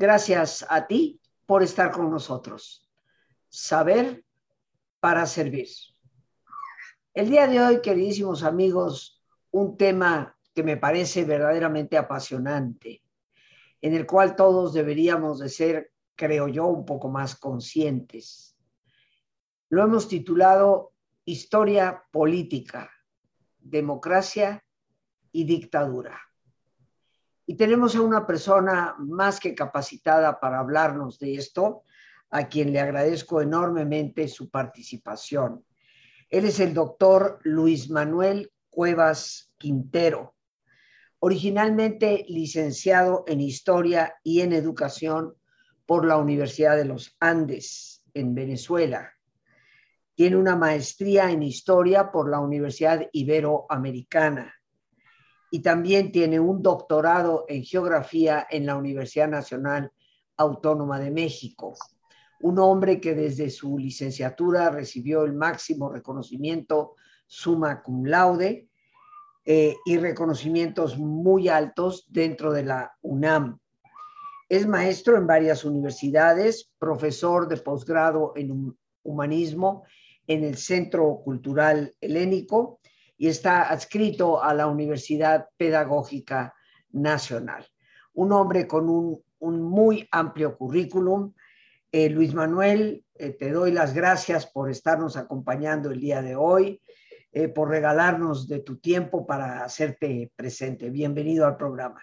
Gracias a ti por estar con nosotros. Saber para servir. El día de hoy, queridísimos amigos, un tema que me parece verdaderamente apasionante, en el cual todos deberíamos de ser, creo yo, un poco más conscientes. Lo hemos titulado Historia Política, Democracia y Dictadura. Y tenemos a una persona más que capacitada para hablarnos de esto, a quien le agradezco enormemente su participación. Él es el doctor Luis Manuel Cuevas Quintero, originalmente licenciado en Historia y en Educación por la Universidad de los Andes, en Venezuela. Tiene una maestría en Historia por la Universidad Iberoamericana y también tiene un doctorado en geografía en la Universidad Nacional Autónoma de México. Un hombre que desde su licenciatura recibió el máximo reconocimiento summa cum laude eh, y reconocimientos muy altos dentro de la UNAM. Es maestro en varias universidades, profesor de posgrado en humanismo en el Centro Cultural Helénico y está adscrito a la Universidad Pedagógica Nacional. Un hombre con un, muy amplio currículum. Eh, Luis Manuel, eh, te doy las gracias por estarnos acompañando el día de hoy, eh, por regalarnos de tu tiempo para hacerte presente. Bienvenido al programa.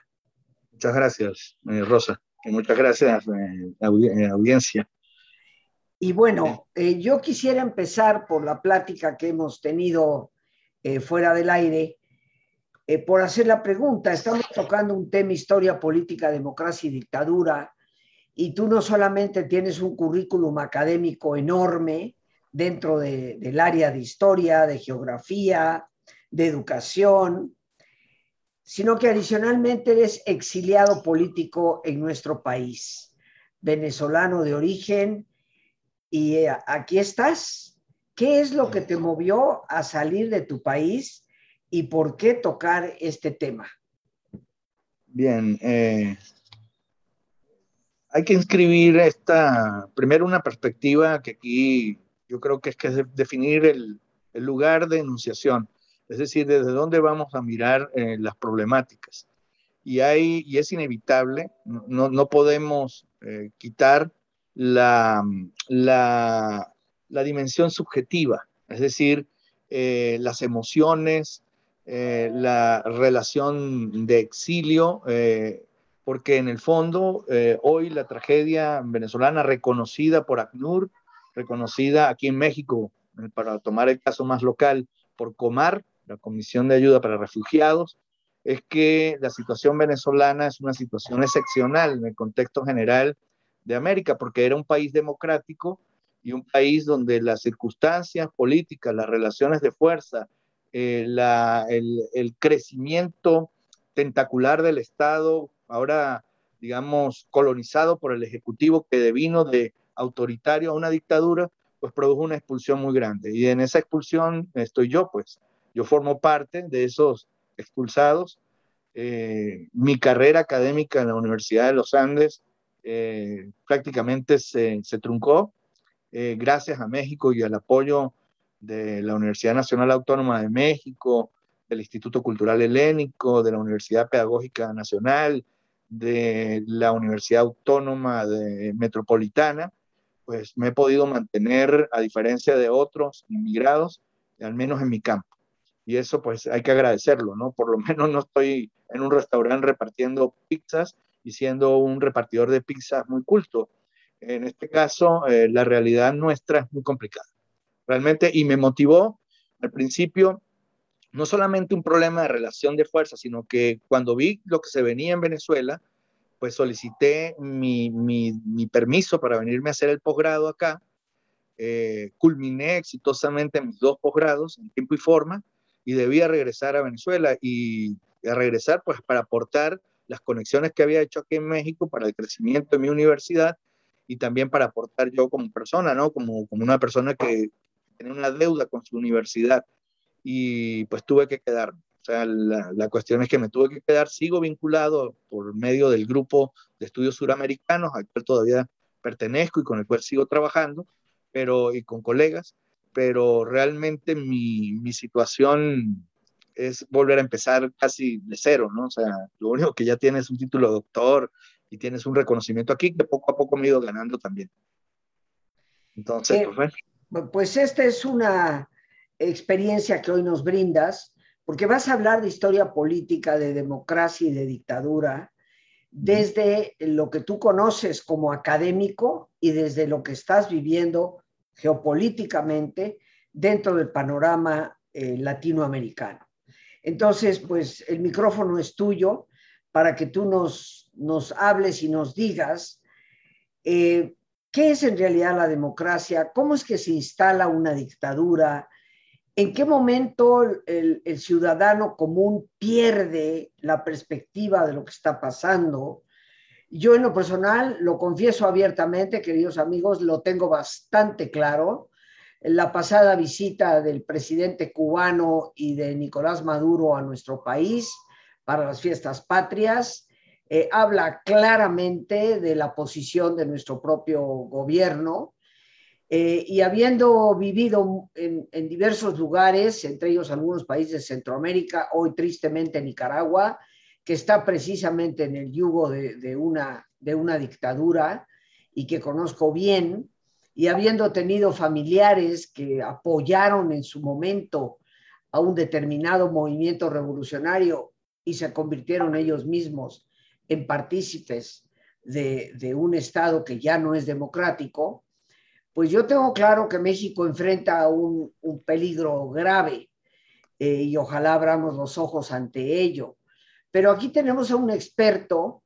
Muchas gracias, Rosa, y muchas gracias, audiencia. Y bueno, yo quisiera empezar por la plática que hemos tenido eh, fuera del aire, eh, por hacer la pregunta. Estamos tocando un tema historia, política, democracia y dictadura, y tú no solamente tienes un currículum académico enorme dentro del área de historia, de geografía, de educación, sino que adicionalmente eres exiliado político en nuestro país, venezolano de origen, y eh, aquí estás ¿Qué es lo que te movió a salir de tu país y por qué tocar este tema? Bien, eh, hay que inscribir esta, primero una perspectiva que aquí yo creo que es que definir el, lugar de enunciación, es decir, desde dónde vamos a mirar eh, las problemáticas. Y, hay, y es inevitable, no, no podemos eh, quitar la, la, la dimensión subjetiva, es decir, eh, las emociones, eh, la relación de exilio, eh, porque en el fondo hoy la tragedia venezolana reconocida por ACNUR, reconocida aquí en México, para tomar el caso más local, por COMAR, la Comisión de Ayuda para Refugiados, es que la situación venezolana es una situación excepcional en el contexto general de América, porque era un país democrático y un país donde las circunstancias políticas, las relaciones de fuerza, eh, el, crecimiento tentacular del Estado, ahora, digamos, colonizado por el Ejecutivo que devino de autoritario a una dictadura, pues produjo una expulsión muy grande. Y en esa expulsión estoy yo, pues. Yo formo parte de esos expulsados. Eh, mi carrera académica en la Universidad de los Andes eh, prácticamente se, se truncó eh, gracias a México y al apoyo de la Universidad Nacional Autónoma de México, del Instituto Cultural Helénico, de la Universidad Pedagógica Nacional, de la Universidad Autónoma de Metropolitana, pues me he podido mantener, a diferencia de otros inmigrados, al menos en mi campo. Y eso pues hay que agradecerlo, ¿no? Por lo menos no estoy en un restaurante repartiendo pizzas y siendo un repartidor de pizzas muy culto, en este caso, eh, la realidad nuestra es muy complicada. Realmente, y me motivó al principio no solamente un problema de relación de fuerza, sino que cuando vi lo que se venía en Venezuela, pues solicité mi, permiso para venirme a hacer el posgrado acá. Eh, culminé exitosamente mis dos posgrados en tiempo y forma y debía regresar a Venezuela y a regresar pues para aportar las conexiones que había hecho aquí en México para el crecimiento de mi universidad y también para aportar yo como persona, ¿no? Como, como una persona que tiene una deuda con su universidad y pues tuve que quedarme. sea, la, cuestión es que me tuve que quedar, sigo vinculado por medio del grupo de estudios suramericanos, al cual todavía pertenezco y con el cual sigo trabajando, pero y con colegas, pero realmente mi, mi situación es volver a empezar casi de cero, ¿no? O sea, lo único que ya tienes un título de doctor y tienes un reconocimiento aquí que poco a poco me he ido ganando también. Entonces, eh, pues, pues esta es una experiencia que hoy nos brindas, porque vas a hablar de historia política, de democracia y de dictadura, desde lo que tú conoces como académico y desde lo que estás viviendo geopolíticamente dentro del panorama eh, latinoamericano. Entonces, pues el micrófono es tuyo para que tú nos, nos hables y nos digas eh, qué es en realidad la democracia, cómo es que se instala una dictadura, en qué momento el, el ciudadano común pierde la perspectiva de lo que está pasando. Yo en lo personal, lo confieso abiertamente, queridos amigos, lo tengo bastante claro. La pasada visita del presidente cubano y de Nicolás Maduro a nuestro país para las fiestas patrias, eh, habla claramente de la posición de nuestro propio gobierno. Eh, y habiendo vivido en, diversos lugares, entre ellos algunos países de Centroamérica, hoy tristemente Nicaragua, que está precisamente en el yugo de, una, de una dictadura y que conozco bien, y habiendo tenido familiares que apoyaron en su momento a un determinado movimiento revolucionario y se convirtieron ellos mismos en partícipes de, un Estado que ya no es democrático, pues yo tengo claro que México enfrenta un, un peligro grave eh, y ojalá abramos los ojos ante ello. Pero aquí tenemos a un experto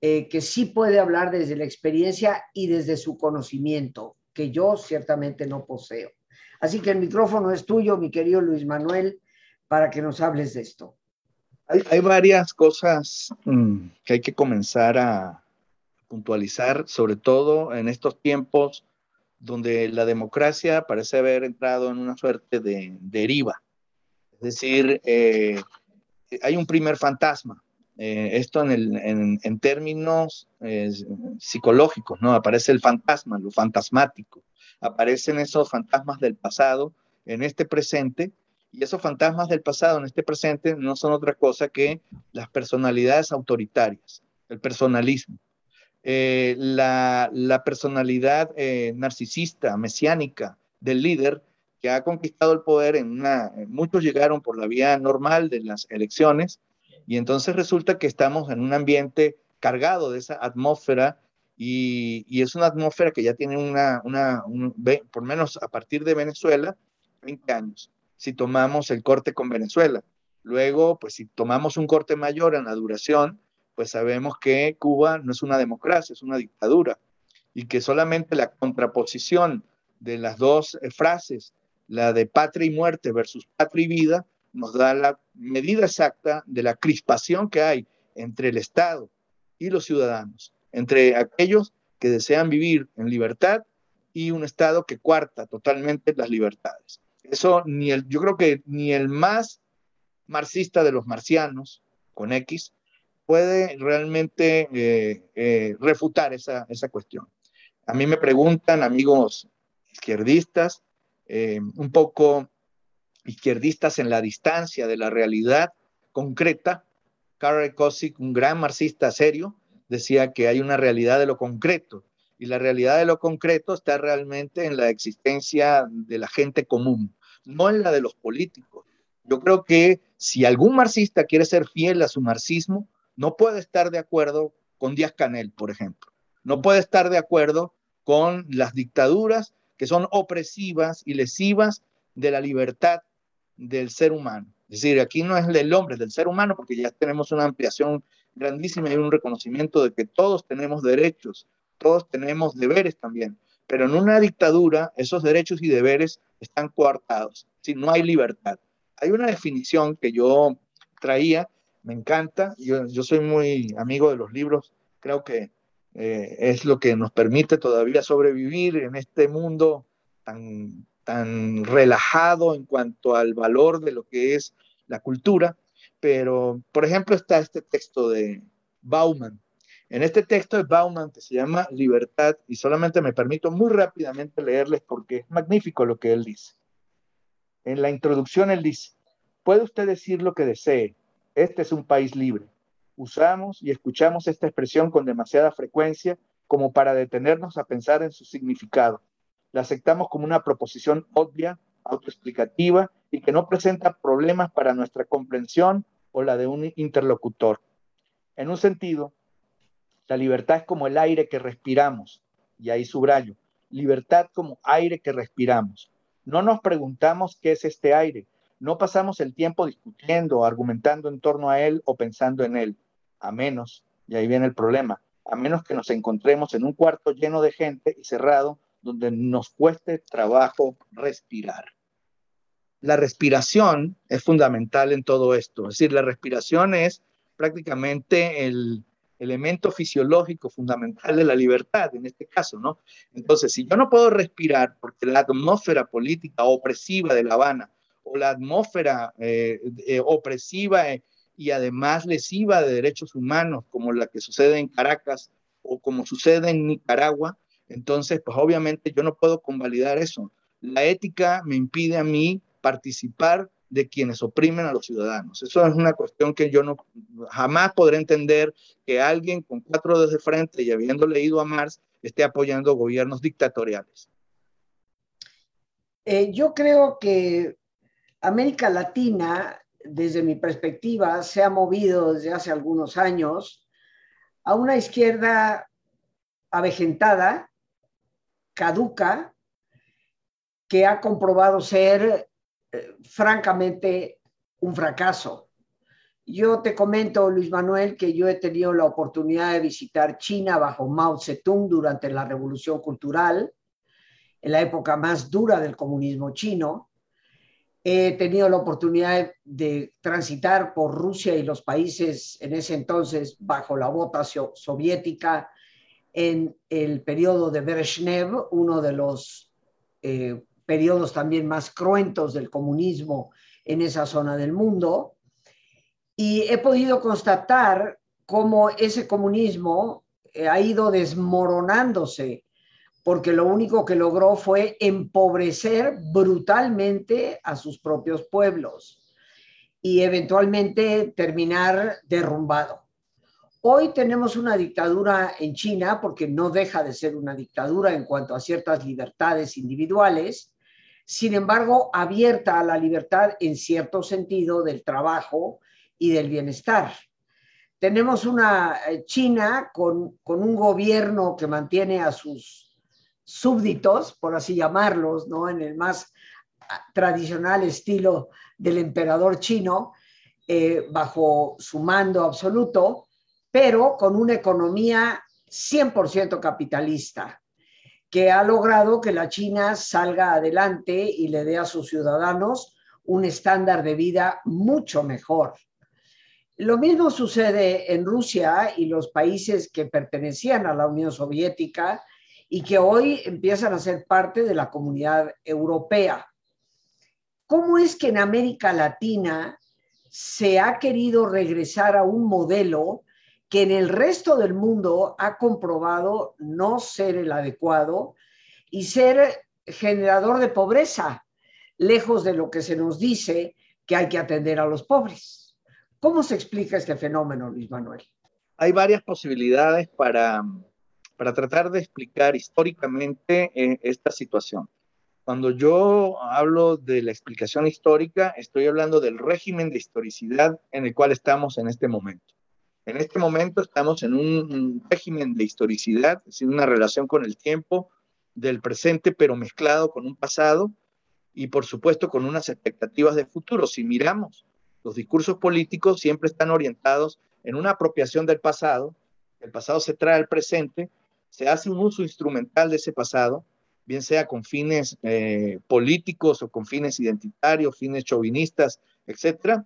eh, que sí puede hablar desde la experiencia y desde su conocimiento que yo ciertamente no poseo. Así que el micrófono es tuyo, mi querido Luis Manuel, para que nos hables de esto. Hay, varias cosas mm, que hay que comenzar a puntualizar, sobre todo en estos tiempos donde la democracia parece haber entrado en una suerte de deriva. Es decir, eh, hay un primer fantasma, eh, esto en, términos eh, psicológicos, ¿no? Aparece el fantasma, lo fantasmático. Aparecen esos fantasmas del pasado en este presente y esos fantasmas del pasado en este presente no son otra cosa que las personalidades autoritarias, el personalismo. Eh, la, la, personalidad narcisista, mesiánica del líder que ha conquistado el poder en una, muchos llegaron por la vía normal de las elecciones, y entonces resulta que estamos en un ambiente cargado de esa atmósfera y, y es una atmósfera que ya tiene una, una por menos a partir de Venezuela, 20 años, si tomamos el corte con Venezuela. Luego, pues si tomamos un corte mayor en la duración, pues sabemos que Cuba no es una democracia, es una dictadura y que solamente la contraposición de las dos eh, frases, la de patria y muerte versus patria y vida, nos da la medida exacta de la crispación que hay entre el Estado y los ciudadanos, entre aquellos que desean vivir en libertad y un Estado que cuarta totalmente las libertades. Eso ni el, yo creo que ni el más marxista de los marcianos, con X, puede realmente eh, eh, refutar esa, esa, cuestión. A mí me preguntan amigos izquierdistas, eh, un poco izquierdistas en la distancia de la realidad concreta. Karl Kosick, un gran marxista serio, decía que hay una realidad de lo concreto y la realidad de lo concreto está realmente en la existencia de la gente común, no en la de los políticos. Yo creo que si algún marxista quiere ser fiel a su marxismo, no puede estar de acuerdo con Díaz Canel, por ejemplo. No puede estar de acuerdo con las dictaduras que son opresivas y lesivas de la libertad del ser humano. Es decir, aquí no es del hombre, es del ser humano, porque ya tenemos una ampliación grandísima y un reconocimiento de que todos tenemos derechos, todos tenemos deberes también. Pero en una dictadura, esos derechos y deberes están coartados, si no hay libertad. Hay una definición que yo traía, me encanta, yo, yo soy muy amigo de los libros, creo que eh, es lo que nos permite todavía sobrevivir en este mundo tan tan relajado en cuanto al valor de lo que es la cultura, pero por ejemplo está este texto de Bauman. En este texto de Bauman que se llama Libertad, y solamente me permito muy rápidamente leerles porque es magnífico lo que él dice. En la introducción él dice, puede usted decir lo que desee, este es un país libre. Usamos y escuchamos esta expresión con demasiada frecuencia como para detenernos a pensar en su significado. La aceptamos como una proposición obvia, autoexplicativa y que no presenta problemas para nuestra comprensión o la de un interlocutor. En un sentido, la libertad es como el aire que respiramos, y ahí subrayo, libertad como aire que respiramos. No nos preguntamos qué es este aire, no pasamos el tiempo discutiendo argumentando en torno a él o pensando en él, a menos, y ahí viene el problema, a menos que nos encontremos en un cuarto lleno de gente y cerrado donde nos cueste trabajo respirar. La respiración es fundamental en todo esto, es decir, la respiración es prácticamente el elemento fisiológico fundamental de la libertad, en este caso, ¿no? Entonces, si yo no puedo respirar porque la atmósfera política opresiva de La Habana o la atmósfera eh, eh, opresiva eh, y además lesiva de derechos humanos, como la que sucede en Caracas o como sucede en Nicaragua, entonces, pues obviamente yo no puedo convalidar eso. La ética me impide a mí participar de quienes oprimen a los ciudadanos. Eso es una cuestión que yo no jamás podré entender que alguien con cuatro dedos de frente y habiendo leído a Marx esté apoyando gobiernos dictatoriales. yo creo que América Latina, desde mi perspectiva, se ha movido desde hace algunos años a una izquierda avejentada, caduca, que ha comprobado ser eh, francamente un fracaso. Yo te comento, Luis Manuel, que yo he tenido la oportunidad de visitar China bajo Mao Zedong durante la Revolución Cultural, en la época más dura del comunismo chino, He tenido la oportunidad de transitar por Rusia y los países en ese entonces bajo la bota soviética en el periodo de Brezhnev, uno de los eh, periodos también más cruentos del comunismo en esa zona del mundo. Y he podido constatar cómo ese comunismo eh, ha ido desmoronándose porque lo único que logró fue empobrecer brutalmente a sus propios pueblos y eventualmente terminar derrumbado. Hoy tenemos una dictadura en China, porque no deja de ser una dictadura en cuanto a ciertas libertades individuales, sin embargo, abierta a la libertad en cierto sentido del trabajo y del bienestar. Tenemos una eh, China con, con un gobierno que mantiene a sus súbditos, por así llamarlos, ¿no? En el más tradicional estilo del emperador chino, eh, bajo su mando absoluto, pero con una economía 100% capitalista, que ha logrado que la China salga adelante y le dé a sus ciudadanos un estándar de vida mucho mejor. Lo mismo sucede en Rusia y los países que pertenecían a la Unión Soviética, y que hoy empiezan a ser parte de la comunidad europea. ¿Cómo es que en América Latina se ha querido regresar a un modelo que en el resto del mundo ha comprobado no ser el adecuado y ser generador de pobreza, lejos de lo que se nos dice que hay que atender a los pobres? ¿Cómo se explica este fenómeno, Luis Manuel? Hay varias posibilidades para para tratar de explicar históricamente eh, esta situación. Cuando yo hablo de la explicación histórica, estoy hablando del régimen de historicidad en el cual estamos en este momento. En este momento estamos en un, régimen de historicidad, es decir, una relación con el tiempo del presente, pero mezclado con un pasado y por supuesto con unas expectativas de futuro. Si miramos, los discursos políticos siempre están orientados en una apropiación del pasado, el pasado se trae al presente se hace un uso instrumental de ese pasado, bien sea con fines eh, políticos o con fines identitarios, fines chauvinistas, etcétera,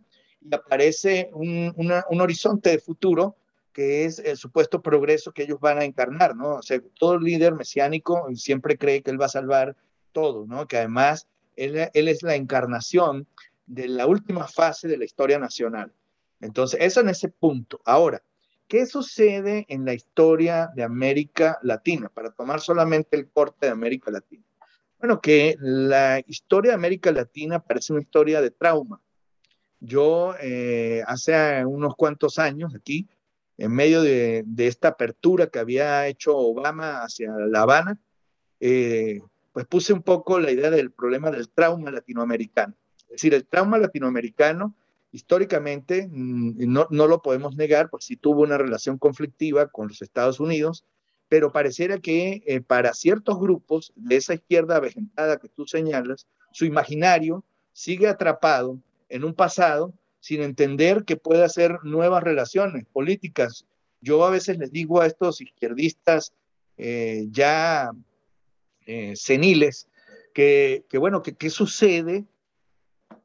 y aparece un, un, horizonte de futuro que es el supuesto progreso que ellos van a encarnar, ¿no? O sea, todo líder mesiánico siempre cree que él va a salvar todo, ¿no? Que además él, él es la encarnación de la última fase de la historia nacional. Entonces, eso en ese punto. Ahora, ¿qué sucede en la historia de América Latina? Para tomar solamente el corte de América Latina. Bueno, que la historia de América Latina parece una historia de trauma. Yo eh, hace unos cuantos años aquí, en medio de, esta apertura que había hecho Obama hacia La Habana, eh, pues puse un poco la idea del problema del trauma latinoamericano. Es decir, el trauma latinoamericano históricamente mm, no, no lo podemos negar, pues sí tuvo una relación conflictiva con los Estados Unidos, pero pareciera que eh, para ciertos grupos de esa izquierda avejentada que tú señalas, su imaginario sigue atrapado en un pasado sin entender que puede hacer nuevas relaciones políticas. Yo a veces les digo a estos izquierdistas eh, ya eh, seniles que, bueno, qué sucede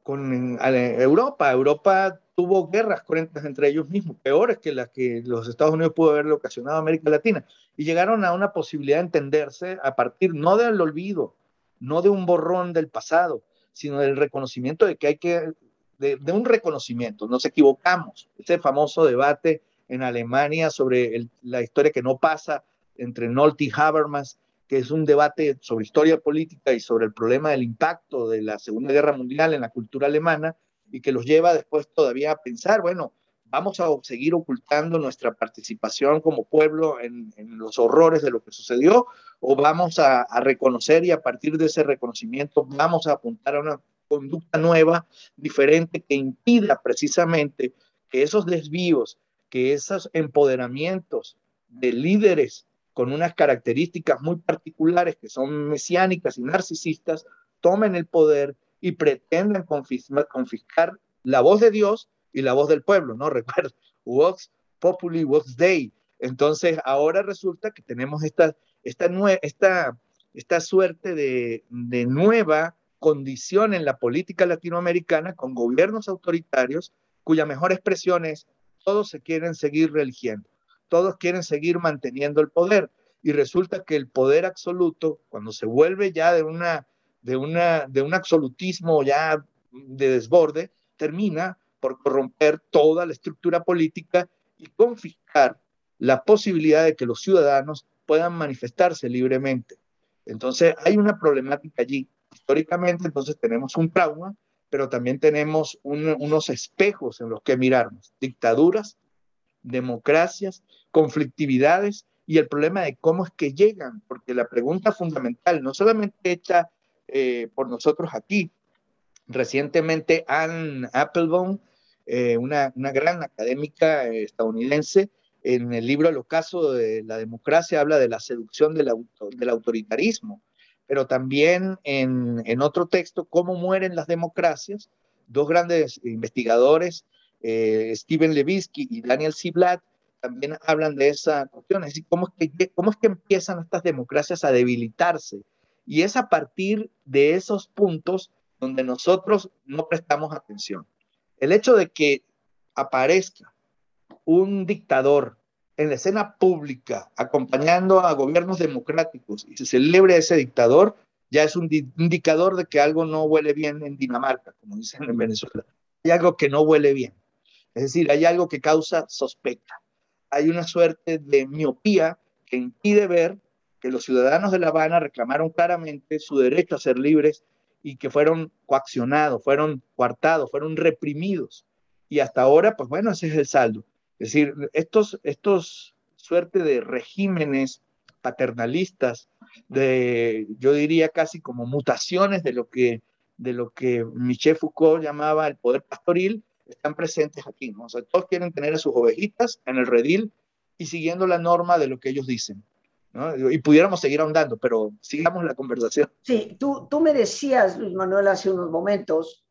con Europa. Europa tuvo guerras cruentas entre ellos mismos, peores que las que los Estados Unidos pudo haberle ocasionado a América Latina, y llegaron a una posibilidad de entenderse a partir no del olvido, no de un borrón del pasado, sino del reconocimiento de que hay que de, un reconocimiento, nos equivocamos. Ese famoso debate en Alemania sobre la historia que no pasa entre Nolte y Habermas, que es un debate sobre historia política y sobre el problema del impacto de la Segunda Guerra Mundial en la cultura alemana y que los lleva después todavía a pensar, bueno, vamos a seguir ocultando nuestra participación como pueblo en, los horrores de lo que sucedió o vamos a, reconocer y a partir de ese reconocimiento vamos a apuntar a una conducta nueva, diferente, que impida precisamente que esos desvíos, que esos empoderamientos de líderes con unas características muy particulares que son mesiánicas y narcisistas, tomen el poder y pretendan confiscar, la voz de Dios y la voz del pueblo, ¿no? Recuerda, Vox Populi, Vox Dei. Entonces, ahora resulta que tenemos esta, esta, esta, esta suerte de, de nueva condición en la política latinoamericana con gobiernos autoritarios cuya mejor expresión es todos se quieren seguir religiendo, todos quieren seguir manteniendo el poder y resulta que el poder absoluto cuando se vuelve ya de una de una de un absolutismo ya de desborde termina por corromper toda la estructura política y confiscar la posibilidad de que los ciudadanos puedan manifestarse libremente. Entonces hay una problemática allí históricamente, entonces tenemos un trauma, pero también tenemos unos espejos en los que mirarnos, dictaduras, democracias, conflictividades y el problema de cómo es que llegan, porque la pregunta fundamental, no solamente hecha eh, por nosotros aquí, recientemente Anne Applebaum, eh, una, gran académica estadounidense, en el libro El ocaso de la democracia habla de la seducción del autoritarismo pero también en, otro texto, Cómo mueren las democracias, dos grandes investigadores, eh, Steven Levitsky y Daniel Ziblatt, también hablan de esa cuestión, es decir, cómo es, que, cómo es que empiezan estas democracias a debilitarse. Y es a partir de esos puntos donde nosotros no prestamos atención. El hecho de que aparezca un dictador en la escena pública, acompañando a gobiernos democráticos y se celebre a ese dictador, ya es un indicador de que algo no huele bien en Dinamarca, como dicen en Venezuela. Hay algo que no huele bien. Es decir, hay algo que causa sospecha. Hay una suerte de miopía que impide ver que los ciudadanos de La Habana reclamaron claramente su derecho a ser libres y que fueron coaccionados, fueron coartados, fueron reprimidos. Y hasta ahora, pues bueno, ese es el saldo. Es decir, estos, estos suerte de regímenes paternalistas, de, yo diría casi como mutaciones de lo que, de lo que Michel Foucault llamaba el poder pastoril, están presentes aquí. ¿no? O sea, todos quieren tener a sus ovejitas en el redil y siguiendo la norma de lo que ellos dicen. Y pudiéramos seguir ahondando, pero sigamos la conversación. Sí, tú, tú me decías, Luis Manuel, hace unos momentos,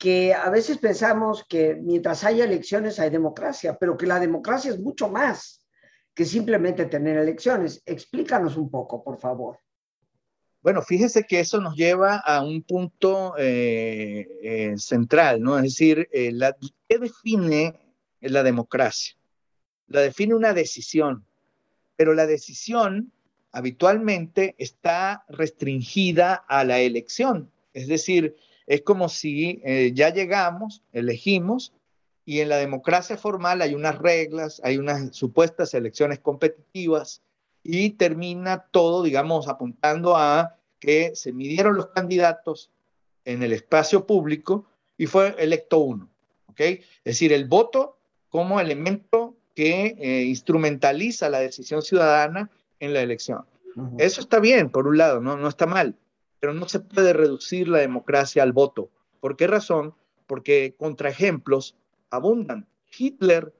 que a veces pensamos que mientras haya elecciones hay democracia, pero que la democracia es mucho más que simplemente tener elecciones. Explícanos un poco, por favor. Bueno, fíjese que eso nos lleva a un punto eh, eh, central, ¿no? Es decir, eh, ¿qué define la democracia? La define una decisión, pero la decisión habitualmente está restringida a la elección. Es decir, es como si eh, ya llegamos, elegimos, y en la democracia formal hay unas reglas, hay unas supuestas elecciones competitivas y termina todo, digamos, apuntando a que se midieron los candidatos en el espacio público y fue electo uno. ¿ok? Es decir, el voto como elemento que eh, instrumentaliza la decisión ciudadana en la elección. Eso está bien, por un lado, ¿no? no está mal, pero no se puede reducir la democracia al voto. ¿Por qué razón? Porque contraejemplos abundan. Hitler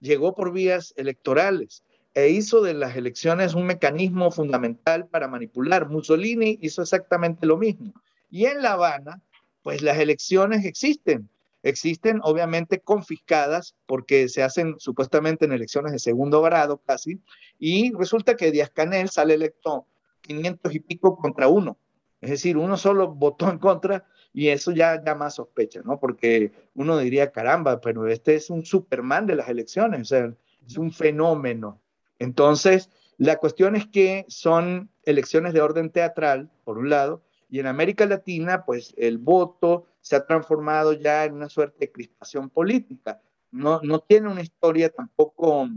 llegó por vías electorales e hizo de las elecciones un mecanismo fundamental para manipular. Mussolini hizo exactamente lo mismo. Y en La Habana, pues las elecciones existen. Existen obviamente confiscadas porque se hacen supuestamente en elecciones de segundo grado casi, y resulta que Díaz Canel sale electo 500 y pico contra uno. Es decir, uno solo votó en contra y eso ya llama sospecha, ¿no? Porque uno diría, caramba, pero este es un Superman de las elecciones, o sea, es un fenómeno. Entonces, la cuestión es que son elecciones de orden teatral, por un lado, y en América Latina, pues el voto se ha transformado ya en una suerte de crispación política. No, no tiene una historia tampoco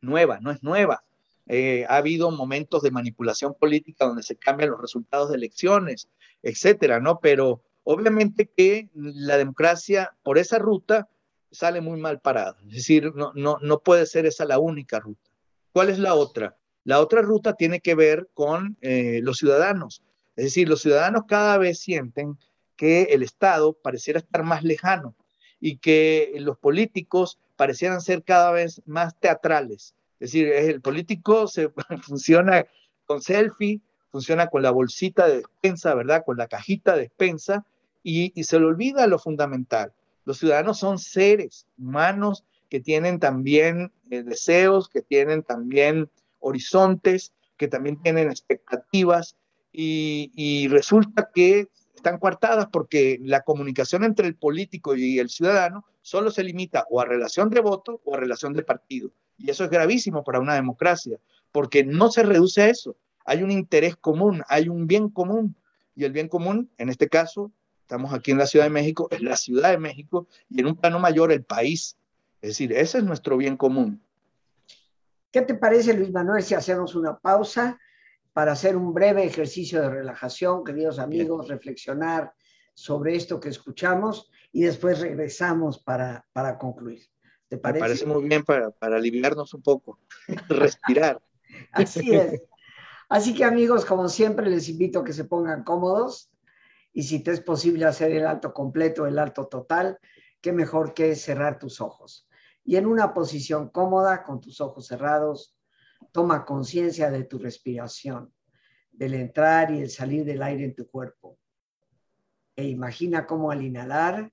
nueva, no es nueva. Eh, ha habido momentos de manipulación política donde se cambian los resultados de elecciones, etcétera, ¿no? Pero obviamente que la democracia por esa ruta sale muy mal parada. Es decir, no, no, no puede ser esa la única ruta. ¿Cuál es la otra? La otra ruta tiene que ver con eh, los ciudadanos. Es decir, los ciudadanos cada vez sienten que el Estado pareciera estar más lejano y que los políticos parecieran ser cada vez más teatrales. Es decir, el político se funciona con selfie, funciona con la bolsita de despensa, ¿verdad? Con la cajita de despensa y, y se le olvida lo fundamental. Los ciudadanos son seres humanos que tienen también eh, deseos, que tienen también horizontes, que también tienen expectativas y, resulta que están coartadas porque la comunicación entre el político y el ciudadano solo se limita o a relación de voto o a relación de partido. Y eso es gravísimo para una democracia, porque no se reduce a eso. Hay un interés común, hay un bien común. Y el bien común, en este caso, estamos aquí en la Ciudad de México, es la Ciudad de México y en un plano mayor el país. Es decir, ese es nuestro bien común. ¿Qué te parece, Luis Manuel, si hacemos una pausa para hacer un breve ejercicio de relajación, queridos amigos, reflexionar sobre esto que escuchamos y después regresamos para, para concluir? ¿Te parece? Me parece muy bien para, para aliviarnos un poco, respirar. Así es. Así que amigos, como siempre, les invito a que se pongan cómodos y si te es posible hacer el alto completo, el alto total, qué mejor que cerrar tus ojos y en una posición cómoda, con tus ojos cerrados, toma conciencia de tu respiración, del entrar y el salir del aire en tu cuerpo. E imagina cómo al inhalar,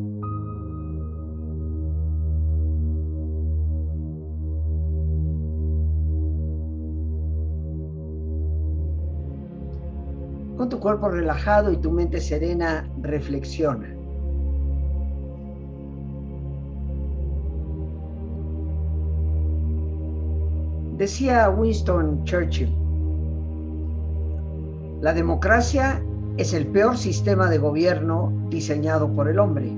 Cuerpo relajado y tu mente serena, reflexiona. Decía Winston Churchill, la democracia es el peor sistema de gobierno diseñado por el hombre,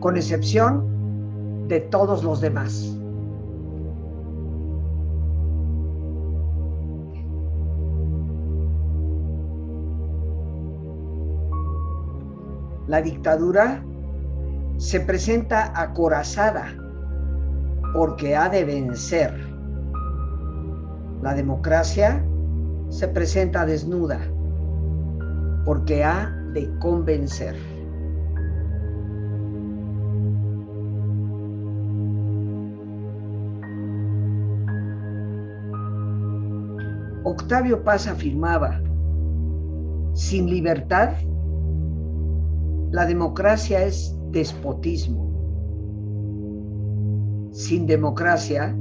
con excepción de todos los demás. La dictadura se presenta acorazada porque ha de vencer. La democracia se presenta desnuda porque ha de convencer. Octavio Paz afirmaba, sin libertad la democracia es despotismo. Sin democracia,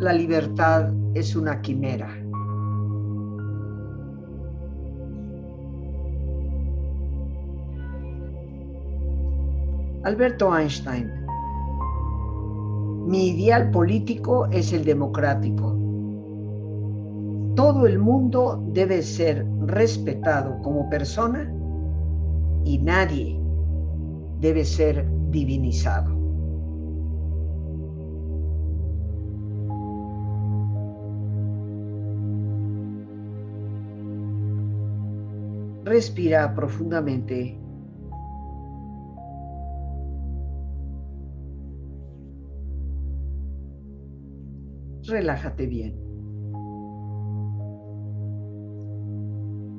la libertad es una quimera. Alberto Einstein. Mi ideal político es el democrático. Todo el mundo debe ser respetado como persona y nadie debe ser divinizado. Respira profundamente. Relájate bien.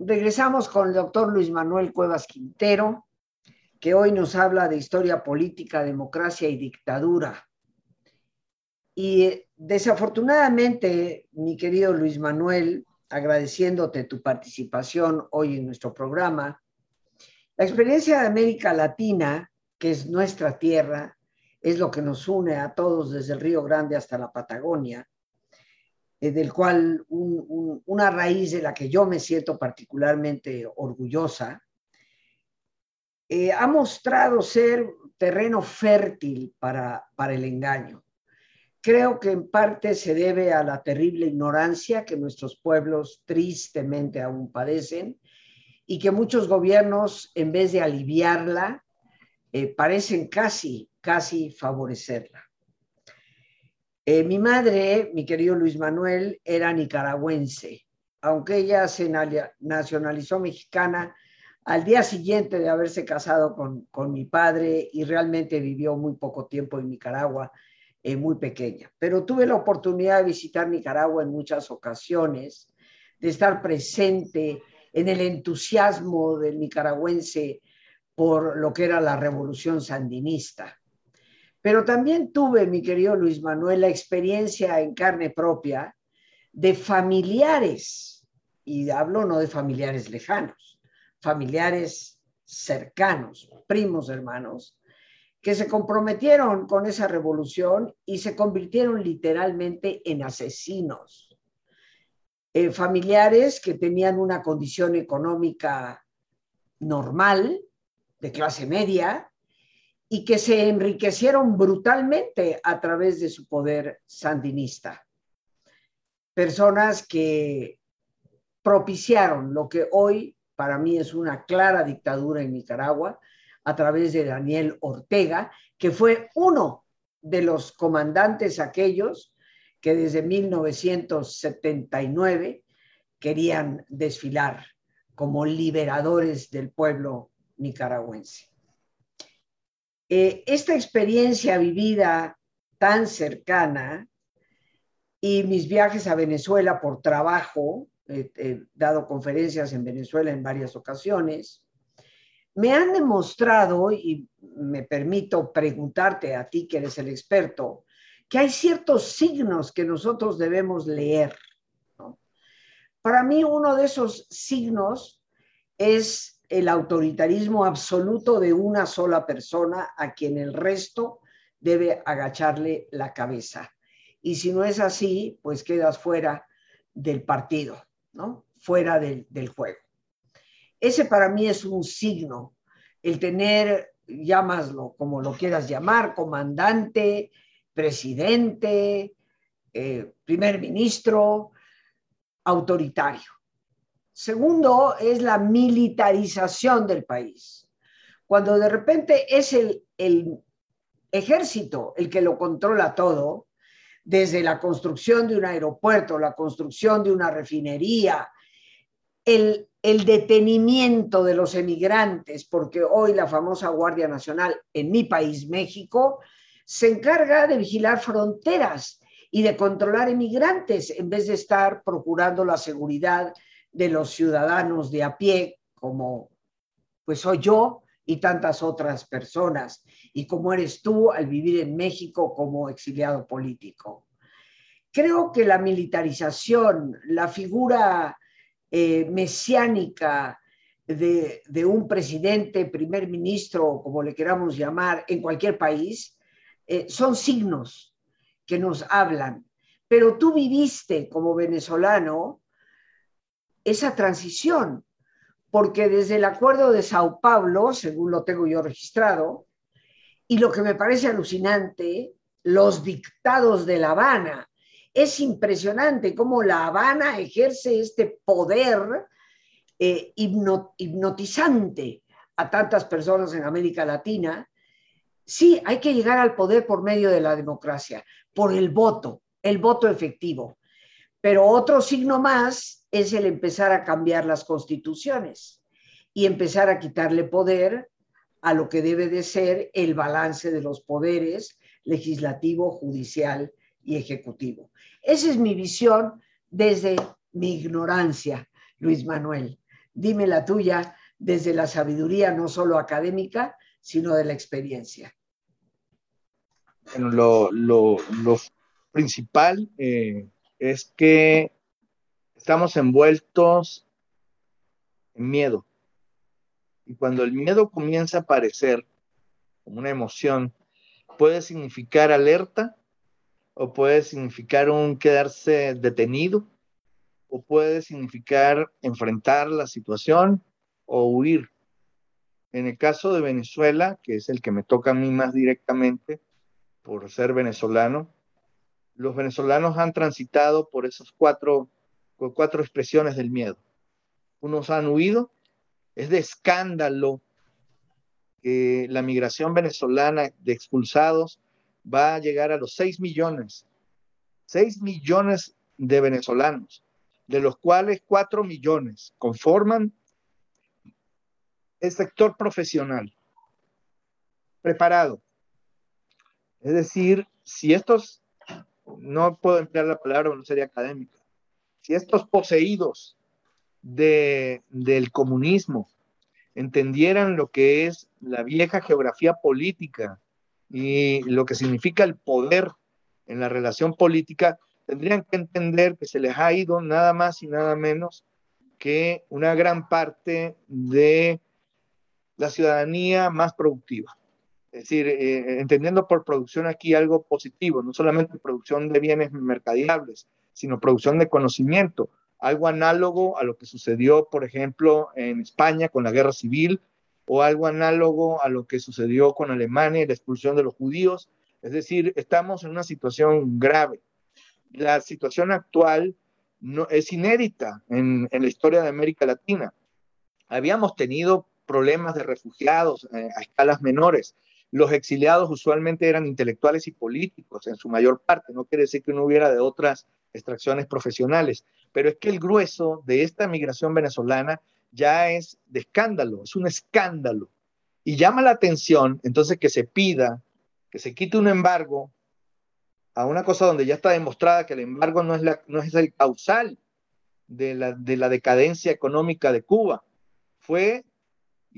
Regresamos con el doctor Luis Manuel Cuevas Quintero, que hoy nos habla de historia política, democracia y dictadura. Y eh, desafortunadamente, mi querido Luis Manuel, agradeciéndote tu participación hoy en nuestro programa, la experiencia de América Latina, que es nuestra tierra, es lo que nos une a todos desde el Río Grande hasta la Patagonia, eh, del cual una raíz de la que yo me siento particularmente orgullosa, eh, ha mostrado ser terreno fértil para, para el engaño. Creo que en parte se debe a la terrible ignorancia que nuestros pueblos tristemente aún padecen y que muchos gobiernos, en vez de aliviarla, eh, parecen casi, casi favorecerla. Eh, mi madre, mi querido Luis Manuel, era nicaragüense, aunque ella se nacionalizó mexicana al día siguiente de haberse casado con, con mi padre y realmente vivió muy poco tiempo en Nicaragua, eh, muy pequeña. Pero tuve la oportunidad de visitar Nicaragua en muchas ocasiones, de estar presente en el entusiasmo del nicaragüense por lo que era la revolución sandinista. Pero también tuve, mi querido Luis Manuel, la experiencia en carne propia de familiares, y hablo no de familiares lejanos, familiares cercanos, primos hermanos, que se comprometieron con esa revolución y se convirtieron literalmente en asesinos. Eh, familiares que tenían una condición económica normal, de clase media, y que se enriquecieron brutalmente a través de su poder sandinista. Personas que propiciaron lo que hoy para mí es una clara dictadura en Nicaragua a través de Daniel Ortega, que fue uno de los comandantes aquellos que desde 1979 querían desfilar como liberadores del pueblo nicaragüense. Eh, esta experiencia vivida tan cercana y mis viajes a Venezuela por trabajo, he dado conferencias en Venezuela en varias ocasiones, me han demostrado, y me permito preguntarte a ti que eres el experto, que hay ciertos signos que nosotros debemos leer. Para mí uno de esos signos es el autoritarismo absoluto de una sola persona a quien el resto debe agacharle la cabeza. Y si no es así, pues quedas fuera del partido, ¿no? Fuera del, del juego. Ese para mí es un signo, el tener, llámaslo como lo quieras llamar, comandante, presidente, eh, primer ministro, autoritario. Segundo es la militarización del país. Cuando de repente es el, ejército el que lo controla todo, desde la construcción de un aeropuerto, la construcción de una refinería, el, el, detenimiento de los emigrantes, porque hoy la famosa Guardia Nacional en mi país, México, se encarga de vigilar fronteras y de controlar emigrantes en vez de estar procurando la seguridad de los ciudadanos de a pie, como pues soy yo y tantas otras personas, y como eres tú al vivir en México como exiliado político. Creo que la militarización, la figura eh, mesiánica de, un presidente, primer ministro, como le queramos llamar, en cualquier país, eh, son signos que nos hablan. Pero tú viviste como venezolano esa transición, porque desde el acuerdo de Sao Paulo, según lo tengo yo registrado, y lo que me parece alucinante, los dictados de La Habana. Es impresionante cómo La Habana ejerce este poder eh, hipnotizante a tantas personas en América Latina. Sí, hay que llegar al poder por medio de la democracia, por el voto, el voto efectivo. Pero otro signo más es el empezar a cambiar las constituciones y empezar a quitarle poder a lo que debe de ser el balance de los poderes legislativo, judicial y ejecutivo. Esa es mi visión desde mi ignorancia, Luis Manuel. Dime la tuya desde la sabiduría no solo académica, sino de la experiencia. Bueno, lo, principal eh, es que estamos envueltos en miedo. Y cuando el miedo comienza a aparecer como una emoción, puede significar alerta o puede significar un quedarse detenido o puede significar enfrentar la situación o huir. En el caso de Venezuela, que es el que me toca a mí más directamente por ser venezolano, los venezolanos han transitado por esas cuatro, cuatro expresiones del miedo. Unos han huido, es de escándalo que la migración venezolana de expulsados va a llegar a los 6 millones. 6 millones de venezolanos, de los cuales 4 millones conforman el sector profesional preparado. Es decir, si estos, no puedo emplear la palabra, no sería académica, si estos poseídos del comunismo entendieran lo que es la vieja geografía política y lo que significa el poder en la relación política, tendrían que entender que se les ha ido nada más y nada menos que una gran parte de la ciudadanía más productiva. Es decir, eh, entendiendo por producción aquí algo positivo, no solamente producción de bienes mercadiables, sino producción de conocimiento, algo análogo a lo que sucedió, por ejemplo, en España con la guerra civil, o algo análogo a lo que sucedió con Alemania y la expulsión de los judíos. Es decir, estamos en una situación grave. La situación actual no, es inédita en, la historia de América Latina. Habíamos tenido problemas de refugiados eh, a escalas menores. Los exiliados usualmente eran intelectuales y políticos en su mayor parte. No quiere decir que no hubiera de otras extracciones profesionales pero es que el grueso de esta migración venezolana ya es de escándalo, es un escándalo. Y llama la atención entonces que se pida, que se quite un embargo a una cosa donde ya está demostrada que el embargo no es, la, no el causal de la decadencia económica de Cuba. Fue,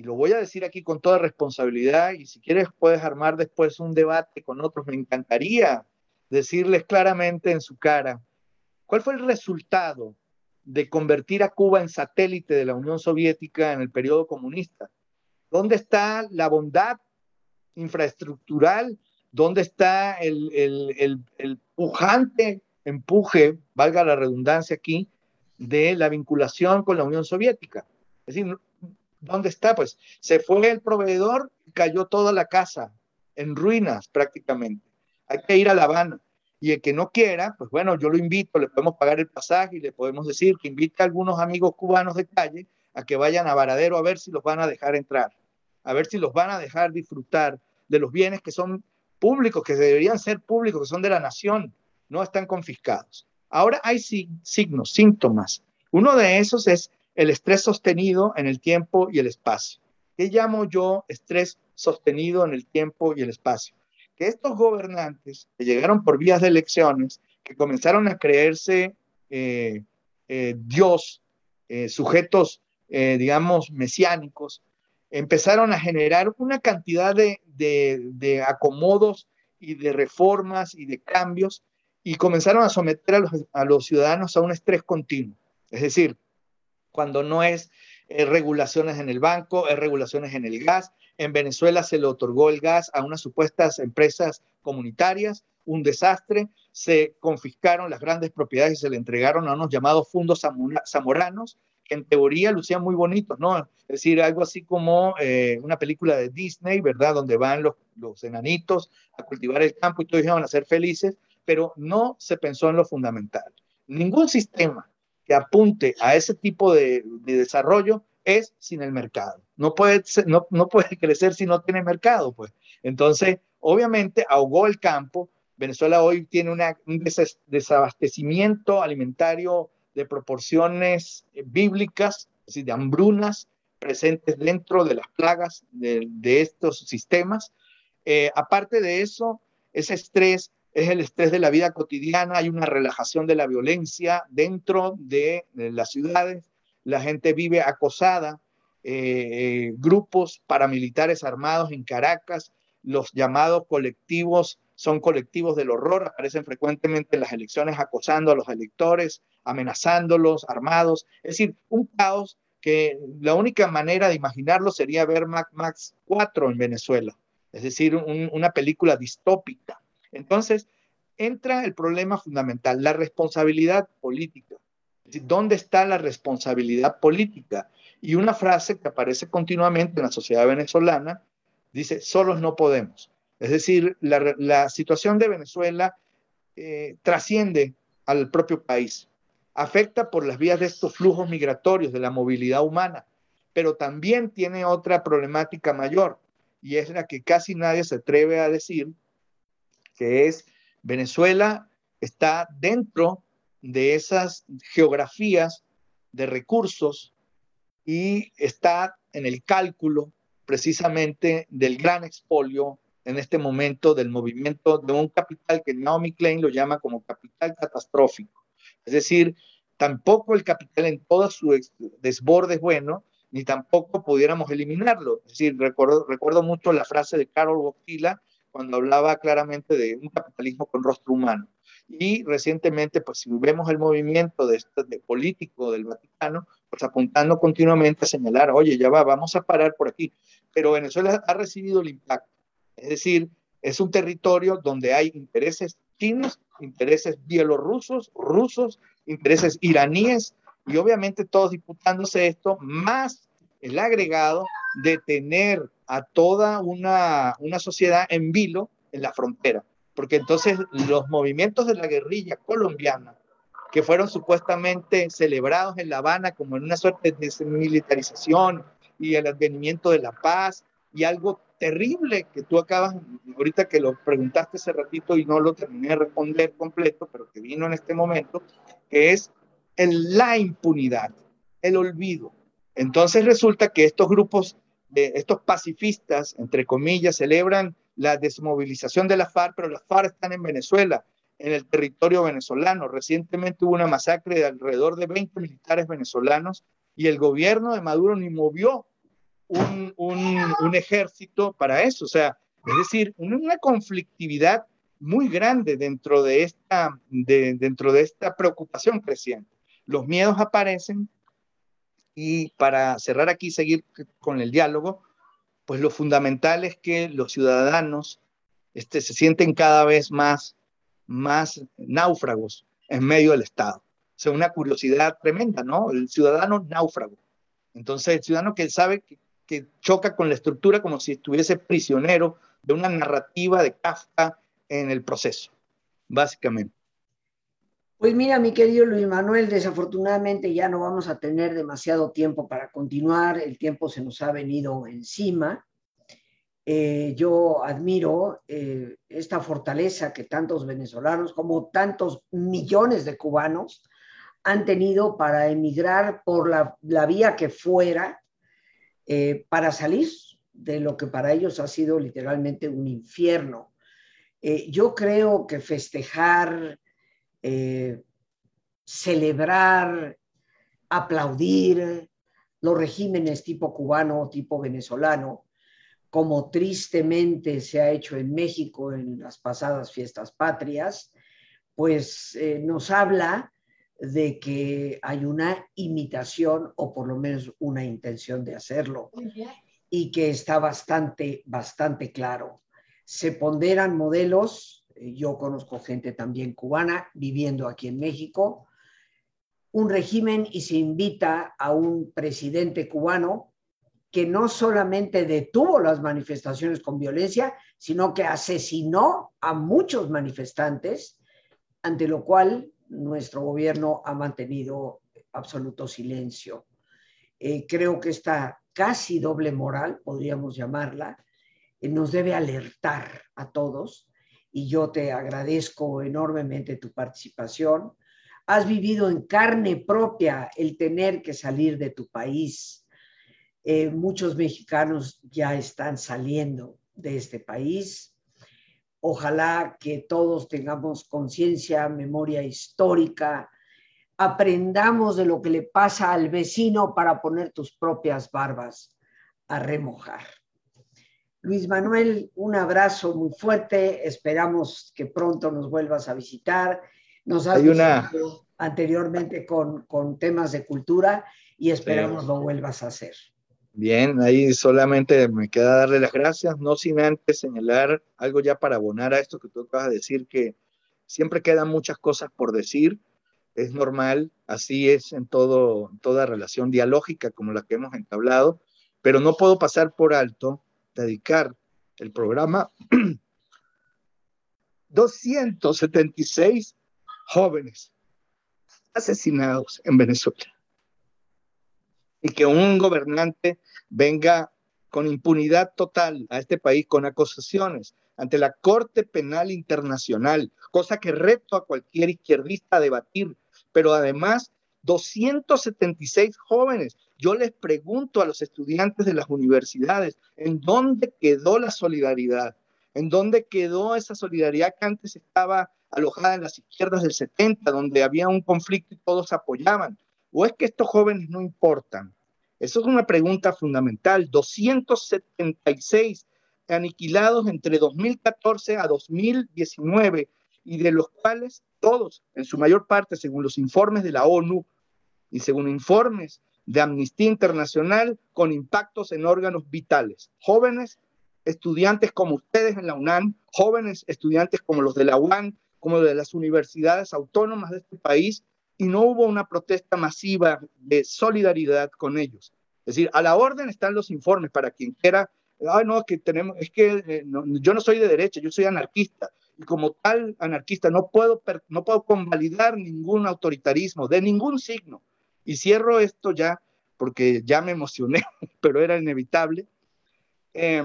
y lo voy a decir aquí con toda responsabilidad, y si quieres puedes armar después un debate con otros, me encantaría decirles claramente en su cara ¿Cuál fue el resultado de convertir a Cuba en satélite de la Unión Soviética en el periodo comunista? ¿Dónde está la bondad infraestructural? ¿Dónde está el, pujante empuje, valga la redundancia aquí, de la vinculación con la Unión Soviética? Es decir, ¿dónde está? Pues se fue el proveedor cayó toda la casa en ruinas prácticamente. Hay que ir a La Habana y el que no quiera, pues bueno, yo lo invito, le podemos pagar el pasaje y le podemos decir que invite a algunos amigos cubanos de calle a que vayan a Varadero a ver si los van a dejar entrar, a ver si los van a dejar disfrutar de los bienes que son públicos, que deberían ser públicos, que son de la nación, no están confiscados. Ahora hay signos, síntomas. Uno de esos es el estrés sostenido en el tiempo y el espacio. ¿Qué llamo yo estrés sostenido en el tiempo y el espacio? que estos gobernantes que llegaron por vías de elecciones, que comenzaron a creerse eh, eh, Dios, eh, sujetos, digamos, mesiánicos, empezaron a generar una cantidad de, acomodos y de reformas y de cambios y comenzaron a someter a los, a los ciudadanos a un estrés continuo. Es decir, cuando no es eh, regulaciones en el banco, es regulaciones en el gas. En Venezuela se le otorgó el gas a unas supuestas empresas comunitarias, un desastre. Se confiscaron las grandes propiedades y se le entregaron a unos llamados fundos zamoranos, que en teoría lucían muy bonitos, ¿no? Es decir, algo así como eh, una película de Disney, ¿verdad? Donde van los, los enanitos a cultivar el campo y todos iban a ser felices, pero no se pensó en lo fundamental. Ningún sistema que apunte a ese tipo de, desarrollo es sin el mercado. No puede, no, no puede crecer si no tiene mercado, pues. Entonces, obviamente, ahogó el campo. Venezuela hoy tiene un desabastecimiento alimentario de proporciones eh, bíblicas, es de hambrunas presentes dentro de las plagas de, de estos sistemas. Eh, aparte de eso, ese estrés es el estrés de la vida cotidiana, hay una relajación de la violencia dentro de, las ciudades, la gente vive acosada, eh, eh, grupos paramilitares armados en Caracas, los llamados colectivos son colectivos del horror, aparecen frecuentemente en las elecciones acosando a los electores, amenazándolos, armados, es decir, un caos que la única manera de imaginarlo sería ver Max 4 en Venezuela, es decir, una película distópica entonces, entra el problema fundamental, la responsabilidad política. ¿Dónde está la responsabilidad política? Y una frase que aparece continuamente en la sociedad venezolana dice, solos no podemos. Es decir, la, situación de Venezuela eh, trasciende al propio país, afecta por las vías de estos flujos migratorios, de la movilidad humana, pero también tiene otra problemática mayor, y es la que casi nadie se atreve a decir, que es Venezuela está dentro de esas geografías de recursos y está en el cálculo precisamente del gran expolio en este momento del movimiento de un capital que Naomi Klein lo llama como capital catastrófico. Es decir, tampoco el capital en todo su desborde es bueno, ni tampoco pudiéramos eliminarlo. Es decir, recuerdo, recuerdo mucho la frase de Carol Boctila cuando hablaba claramente de un capitalismo con rostro humano. Y recientemente, pues si vemos el movimiento de, este, de político del Vaticano, pues apuntando continuamente a señalar, oye, ya va, vamos a parar por aquí. Pero Venezuela ha recibido el impacto. Es decir, es un territorio donde hay intereses chinos, intereses bielorrusos, rusos, intereses iraníes, y obviamente todos disputándose esto, más el agregado de tener a toda una, sociedad en vilo en la frontera, porque entonces los movimientos de la guerrilla colombiana, que fueron supuestamente celebrados en La Habana como en una suerte de desmilitarización y el advenimiento de la paz y algo terrible que tú acabas, ahorita que lo preguntaste hace ratito y no lo terminé de responder completo, pero que vino en este momento, que es el, la impunidad, el olvido. Entonces resulta que estos grupos estos pacifistas, entre comillas, celebran la desmovilización de la FARC, pero las FARC están en Venezuela, en el territorio venezolano. Recientemente hubo una masacre de alrededor de 20 militares venezolanos y el gobierno de Maduro ni movió un, ejército para eso. O sea, es decir, una conflictividad muy grande dentro de esta, de, dentro de esta preocupación creciente. Los miedos aparecen, y para cerrar aquí seguir con el diálogo, pues lo fundamental es que los ciudadanos este, se sienten cada vez más, más náufragos en medio del Estado. O sea, una curiosidad tremenda, ¿no? El ciudadano náufrago. Entonces, el ciudadano que sabe que, que choca con la estructura como si estuviese prisionero de una narrativa de Kafka en el proceso, básicamente. Pues mira, mi querido Luis Manuel, desafortunadamente ya no vamos a tener demasiado tiempo para continuar, el tiempo se nos ha venido encima. Eh, yo admiro eh, esta fortaleza que tantos venezolanos como tantos millones de cubanos han tenido para emigrar por la, vía que fuera eh, para salir de lo que para ellos ha sido literalmente un infierno. yo creo que festejar eh, celebrar, aplaudir los regímenes tipo cubano o tipo venezolano, como tristemente se ha hecho en México en las pasadas fiestas patrias, pues eh, nos habla de que hay una imitación o por lo menos una intención de hacerlo y que está bastante, bastante claro. Se ponderan modelos, yo conozco gente también cubana viviendo aquí en México, un régimen y se invita a un presidente cubano que no solamente detuvo las manifestaciones con violencia, sino que asesinó a muchos manifestantes, ante lo cual nuestro gobierno ha mantenido absoluto silencio. Eh, creo que esta casi doble moral, podríamos llamarla, eh, nos debe alertar a todos y yo te agradezco enormemente tu participación. Has vivido en carne propia el tener que salir de tu país. Eh, muchos mexicanos ya están saliendo de este país. Ojalá que todos tengamos conciencia, memoria histórica, aprendamos de lo que le pasa al vecino para poner tus propias barbas a remojar. Luis Manuel, un abrazo muy fuerte. Esperamos que pronto nos vuelvas a visitar. Nos has Hay una... anteriormente con, con, temas de cultura y esperamos lo vuelvas a hacer. Bien, ahí solamente me queda darle las gracias, no sin antes señalar algo ya para abonar a esto que tú acabas de decir, que siempre quedan muchas cosas por decir, es normal, así es en todo, toda relación dialógica como la que hemos entablado, pero no puedo pasar por alto dedicar el programa 276 jóvenes asesinados en Venezuela y que un gobernante venga con impunidad total a este país con acusaciones ante la Corte Penal Internacional, cosa que reto a cualquier izquierdista a debatir, pero además 276 jóvenes. Yo les pregunto a los estudiantes de las universidades, ¿en dónde quedó la solidaridad? ¿En dónde quedó esa solidaridad que antes estaba alojada en las izquierdas del 70, donde había un conflicto y todos apoyaban? ¿O es que estos jóvenes no importan? Eso es una pregunta fundamental. 276 aniquilados entre 2014 a 2019 y de los cuales todos, en su mayor parte, según los informes de la ONU y según informes de Amnistía Internacional, con impactos en órganos vitales. Jóvenes estudiantes como ustedes en la UNAM, jóvenes estudiantes como los de la UAN, como de las universidades autónomas de este país, y no hubo una protesta masiva de solidaridad con ellos. Es decir, a la orden están los informes para quien quiera, ah, no, que tenemos, es que eh, yo no soy de derecha, yo soy anarquista, y como tal anarquista no puedo, no puedo convalidar ningún autoritarismo de ningún signo. Y cierro esto ya, porque ya me emocioné, pero era inevitable. Eh,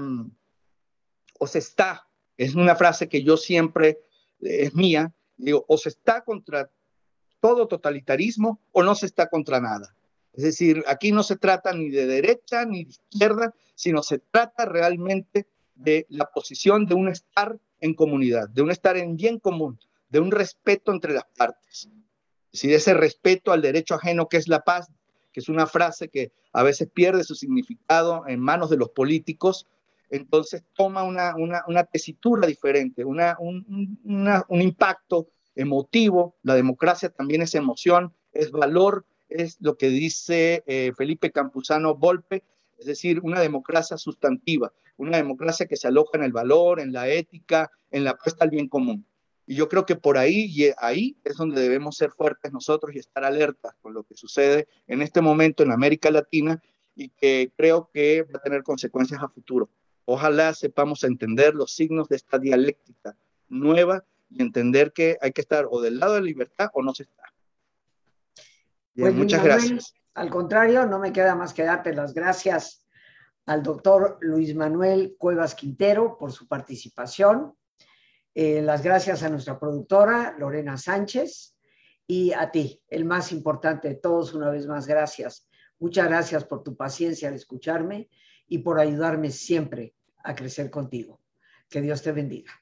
o se está, es una frase que yo siempre, eh, es mía, digo, o se está contra todo totalitarismo o no se está contra nada. Es decir, aquí no se trata ni de derecha ni de izquierda, sino se trata realmente de la posición de un estar en comunidad, de un estar en bien común, de un respeto entre las partes. Es decir, ese respeto al derecho ajeno que es la paz, que es una frase que a veces pierde su significado en manos de los políticos, entonces toma una, tesitura diferente, un, un impacto emotivo, la democracia también es emoción, es valor, es lo que dice eh, Felipe Campuzano Volpe, es decir, una democracia sustantiva, una democracia que se aloja en el valor, en la ética, en la apuesta al bien común. Y yo creo que por ahí, y ahí es donde debemos ser fuertes nosotros y estar alertas con lo que sucede en este momento en América Latina y que creo que va a tener consecuencias a futuro. Ojalá sepamos entender los signos de esta dialéctica nueva y entender que hay que estar o del lado de la libertad o no se está. pues, muchas gracias. Al contrario, no me queda más que darte las gracias al doctor Luis Manuel Cuevas Quintero por su participación. Eh, las gracias a nuestra productora Lorena Sánchez y a ti, el más importante de todos, una vez más, gracias. Muchas gracias por tu paciencia al escucharme y por ayudarme siempre a crecer contigo. Que Dios te bendiga.